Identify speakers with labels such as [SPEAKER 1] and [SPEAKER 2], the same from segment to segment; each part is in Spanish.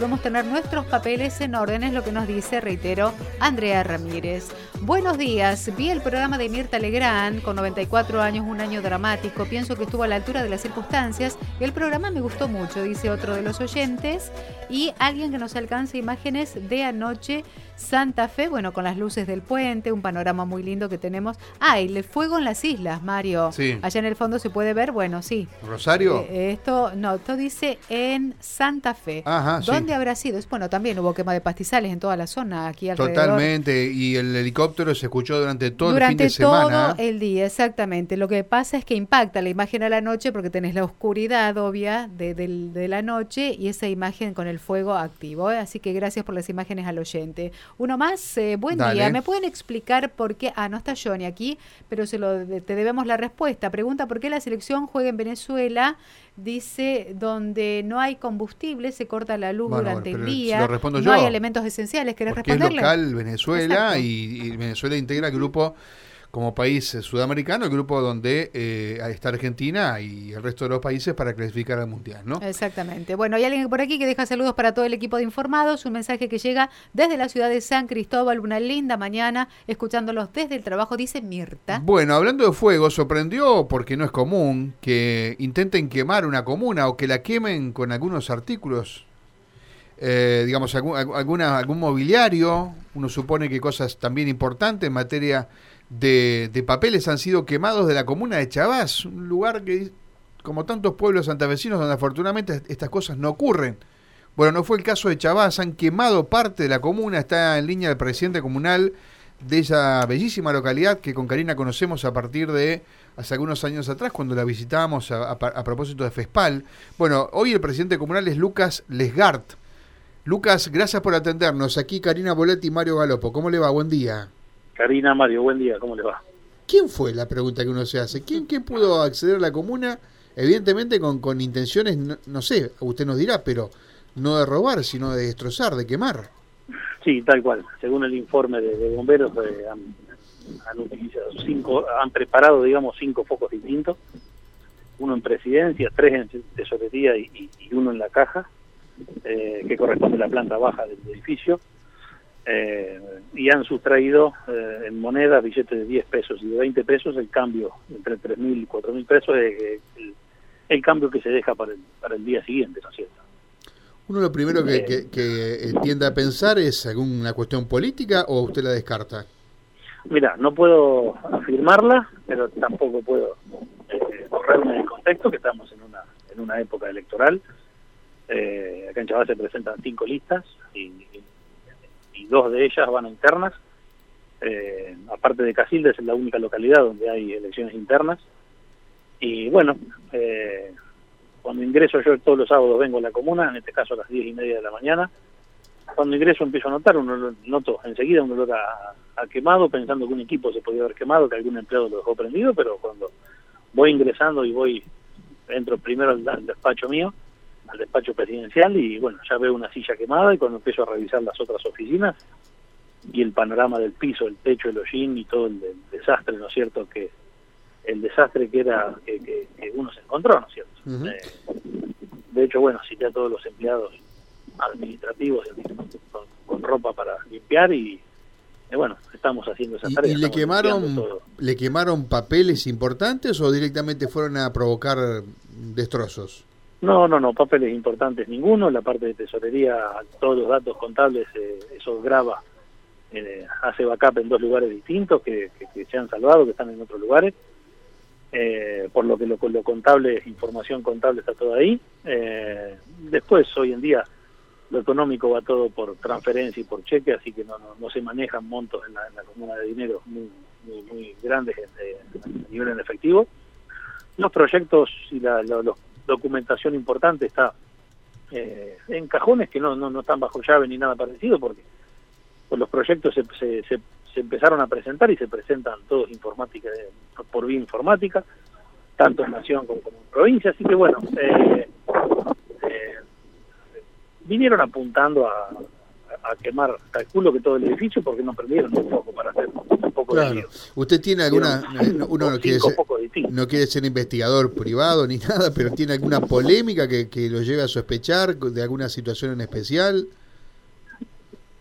[SPEAKER 1] Podemos tener nuestros papeles en orden, es lo que nos dice, reitero, Andrea Ramírez. Buenos días, vi el programa de Mirta Legrand, con 94 años, un año dramático, pienso que estuvo a la altura de las circunstancias, el programa me gustó mucho, dice otro de los oyentes, y alguien que nos alcance imágenes de anoche, Santa Fe, bueno, con las luces del puente, un panorama muy lindo que tenemos. Ah, y el fuego en las islas, Mario.
[SPEAKER 2] Sí.
[SPEAKER 1] Allá en el fondo se puede ver, bueno, sí.
[SPEAKER 2] ¿Rosario?
[SPEAKER 1] Eh, esto, no, esto dice en Santa Fe.
[SPEAKER 2] Ajá, sí.
[SPEAKER 1] ¿Dónde habrá sido? Es, bueno, también hubo quema de pastizales en toda la zona, aquí alrededor.
[SPEAKER 2] Totalmente, y el helicóptero se escuchó durante todo
[SPEAKER 1] Durante
[SPEAKER 2] el fin de semana.
[SPEAKER 1] todo el día, exactamente. Lo que pasa es que impacta la imagen a la noche porque tenés la oscuridad obvia de, del- de la noche y esa imagen con el fuego activo. ¿eh? Así que gracias por las imágenes al oyente. Uno más, eh, buen
[SPEAKER 2] Dale.
[SPEAKER 1] día. ¿Me pueden explicar por qué? Ah, no está Johnny aquí, pero se lo de- te debemos la respuesta. Pregunta por qué la selección juega en Venezuela. Dice, donde no hay combustible, se corta la luz
[SPEAKER 2] Bueno,
[SPEAKER 1] durante el día. no
[SPEAKER 2] yo.
[SPEAKER 1] hay elementos esenciales. ¿Querés
[SPEAKER 2] Porque es
[SPEAKER 1] responderle?
[SPEAKER 2] local Venezuela y, y Venezuela integra el grupo como país sudamericano, el grupo donde eh, está Argentina y el resto de los países para clasificar al Mundial, ¿no?
[SPEAKER 1] Exactamente. Bueno, hay alguien por aquí que deja saludos para todo el equipo de informados, un mensaje que llega desde la ciudad de San Cristóbal, una linda mañana, escuchándolos desde el trabajo, dice Mirta.
[SPEAKER 2] Bueno, hablando de fuego, sorprendió, porque no es común, que intenten quemar una comuna o que la quemen con algunos artículos, eh, digamos, algún, alguna, algún mobiliario, uno supone que cosas también importantes en materia de, papeles han sido quemados de la comuna de Chavás, un lugar que, como tantos pueblos santafesinos, donde afortunadamente estas cosas no ocurren. Bueno, no fue el caso de Chavás, han quemado parte de la comuna, está en línea el presidente comunal de esa bellísima localidad que con Karina conocemos a partir de hace algunos años atrás cuando la visitábamos a, a- a propósito de FESPAL. Bueno, hoy el presidente comunal es Lucas Lesgart. Lucas, gracias por atendernos. Aquí Karina Boletti y Mario Galopo. ¿Cómo le va? Buen día.
[SPEAKER 3] Karina, Mario, buen día, ¿cómo le va?
[SPEAKER 2] ¿Quién fue la pregunta que uno se hace? ¿Quién, quién pudo acceder a la comuna? Evidentemente con, con intenciones, no, no sé, usted nos dirá, pero no de robar, sino de destrozar, de quemar.
[SPEAKER 3] Sí, tal cual. Según el informe de, de bomberos, eh, han, han utilizado cinco, han preparado, digamos, cinco focos distintos. Uno en presidencia, tres en tesorería y, y- y uno en la caja, eh, que corresponde a la planta baja del edificio. Eh, y han sustraído eh, en monedas billetes de 10 pesos y de 20 pesos el cambio entre 3.000 y 4.000 pesos, eh, el, el cambio que se deja para el, para el día siguiente, ¿no es cierto?
[SPEAKER 2] Uno lo primero que, que- que, eh, tiende a pensar es alguna cuestión política o usted la descarta.
[SPEAKER 3] Mira, no puedo afirmarla, pero tampoco puedo eh, correrme del contexto que estamos en una en una época electoral. Eh, acá en Chavás se presentan cinco listas y, y- dos de ellas van a internas. Eh, aparte de Casilda es la única localidad donde hay elecciones internas. Y bueno, eh, cuando ingreso yo todos los sábados vengo a la comuna, en este caso a las diez y media de la mañana, cuando ingreso empiezo a notar, un olor- noto enseguida un olor a, quemado, pensando que un equipo se podía haber quemado, que algún empleado lo dejó prendido, pero cuando voy ingresando y voy, entro primero al despacho mío, al despacho presidencial, y bueno, ya veo una silla quemada, y cuando empiezo a revisar las otras oficinas, y el panorama del piso, el techo, el hollín y todo el, de- desastre, ¿no es cierto?, que el desastre que era que, que- que uno se encontró, ¿no es cierto? Eh, de hecho, bueno, cité a todos los empleados administrativos con, con ropa para limpiar y, eh, bueno, estamos haciendo esa
[SPEAKER 2] ¿Y,
[SPEAKER 3] tarea.
[SPEAKER 2] y le quemaron le quemaron papeles importantes o directamente fueron a provocar destrozos?
[SPEAKER 3] No, no, no, papeles importantes ninguno. La parte de tesorería, todos los datos contables, eh, eso graba, eh, hace backup en dos lugares distintos que, que- que se han salvado, que están en otros lugares. Eh, por lo que lo, lo contable, información contable está todo ahí. Eh, después, hoy en día, lo económico va todo por transferencia y por cheque, así que no, no, no se manejan montos en la, comuna de dinero muy, muy, muy grandes eh, a nivel en efectivo. Los proyectos y la, la- los documentación importante está eh, en cajones que no, no, no están bajo llave ni nada parecido porque pues los proyectos se, se, se, se empezaron a presentar y se presentan todos informática eh, por vía informática tanto en nación como, como en provincia así que bueno eh, eh, vinieron apuntando a, a, quemar, calculo que todo el edificio, porque no prendieron un poco para hacer un poco de
[SPEAKER 2] ¿Usted tiene alguna, uno no quiere, ser, no quiere ser investigador privado ni nada, pero tiene alguna polémica que, que lo lleve a sospechar de alguna situación en especial?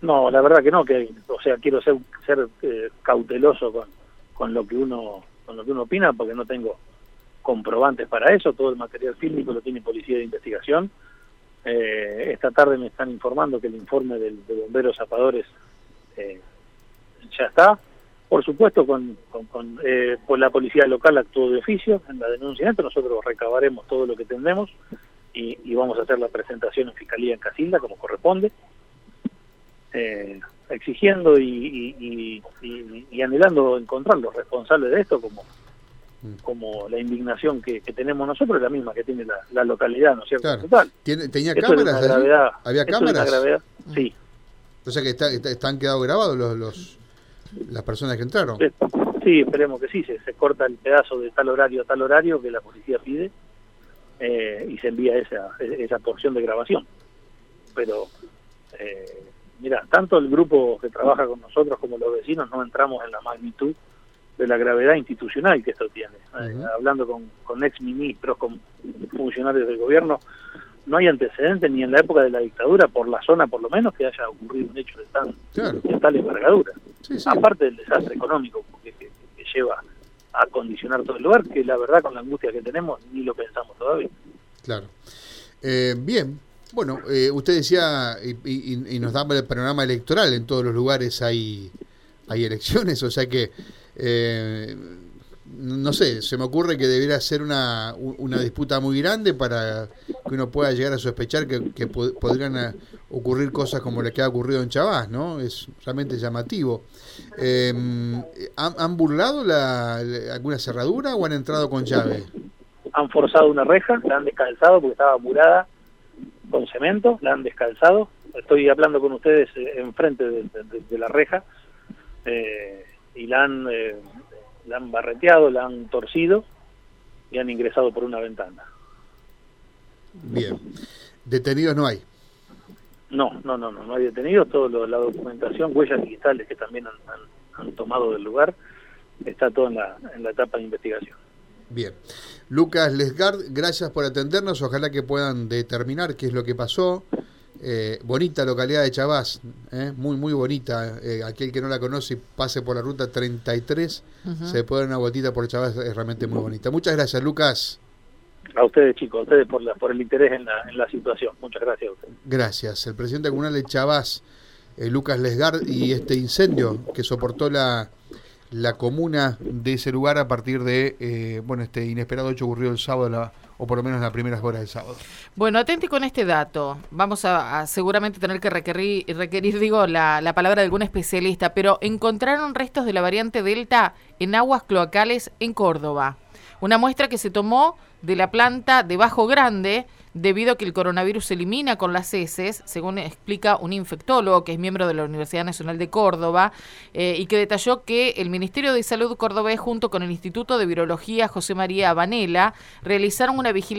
[SPEAKER 3] No, la verdad que no, que o sea, quiero ser ser eh, cauteloso con, con lo que uno con lo que uno opina porque no tengo comprobantes para eso, todo el material fílmico lo tiene Policía de Investigación. Eh, esta tarde me están informando que el informe del, de bomberos zapadores eh, ya está. Por supuesto, con, con, eh, pues la policía local actuó de oficio en la denuncia, nosotros recabaremos todo lo que tendremos y, y vamos a hacer la presentación en Fiscalía en Casilda como corresponde. Eh, exigiendo y, y, anhelando encontrar los responsables de esto como. Como la indignación que, tenemos nosotros es la misma que tiene la, localidad, ¿no es cierto?
[SPEAKER 2] Total. ¿Tenía cámaras? ¿Había cámaras?
[SPEAKER 3] Mm. sí.
[SPEAKER 2] O sea que están quedados grabados los, los las personas que entraron.
[SPEAKER 3] Sí, esperemos que sí, se, se corta el pedazo de tal horario a tal horario que la policía pide eh, y se envía esa, esa porción de grabación. Pero eh, mira, tanto el grupo que trabaja con nosotros como los vecinos no entramos en la magnitud de la gravedad institucional que esto tiene. Eh, hablando con, con ex ministros, con funcionarios del gobierno, no hay antecedentes ni en la época de la dictadura, por la zona por lo menos, que haya ocurrido un hecho de, tan, de tal envergadura. Aparte del desastre económico que, que, lleva a condicionar todo el lugar, que la verdad con la angustia que tenemos ni lo pensamos todavía.
[SPEAKER 2] Claro. Eh, bien, bueno, eh, usted decía, y, nos daba el panorama electoral, en todos los lugares hay, hay elecciones, o sea que, eh, no sé, se me ocurre que debería ser una, una disputa muy grande para que uno pueda llegar a sospechar que, podrían eh, ocurrir cosas como la que ha ocurrido en Chavás, ¿no? Es realmente llamativo. ¿han, ¿han, burlado la, alguna cerradura o han entrado con llave?
[SPEAKER 3] Han forzado una reja, la han descalzado porque estaba murada con cemento, la han descalzado. Estoy hablando con ustedes eh, enfrente de, la reja eh, y la han, eh, la han barreteado, la han torcido y han ingresado por una ventana.
[SPEAKER 2] Bien. ¿Detenidos no hay?
[SPEAKER 3] No, no, no, no, no hay detenidos. Todo la documentación, huellas digitales que también han, han, tomado del lugar, está todo en la, en la etapa de investigación.
[SPEAKER 2] Bien. Lucas Lesgard, gracias por atendernos. Ojalá que puedan determinar qué es lo que pasó. Eh, bonita localidad de Chavás, eh, muy, muy bonita. Eh, aquel que no la conoce y pase por la ruta 33, se puede dar una vueltita por Chavás, es realmente muy bonita. Muchas gracias, Lucas.
[SPEAKER 3] A ustedes, chicos, a ustedes por, la, por el interés en la, en la situación. Muchas gracias a ustedes.
[SPEAKER 2] Gracias. El presidente comunal de Chavás, Lucas Lesgard, y este incendio que soportó la la comuna de ese lugar a partir de eh, bueno este inesperado hecho ocurrido el sábado o por lo menos en las primeras horas del sábado.
[SPEAKER 1] Bueno, atente con este dato. Vamos a, seguramente tener que requerir, requerir digo, la, la, palabra de algún especialista, pero encontraron restos de la variante Delta en aguas cloacales en Córdoba. Una muestra que se tomó de la planta de Bajo Grande debido a que el coronavirus se elimina con las heces, según explica un infectólogo que es miembro de la Universidad Nacional de Córdoba, eh, y que detalló que el Ministerio de Salud cordobés junto con el Instituto de Virología José María Vanela realizaron una vigilancia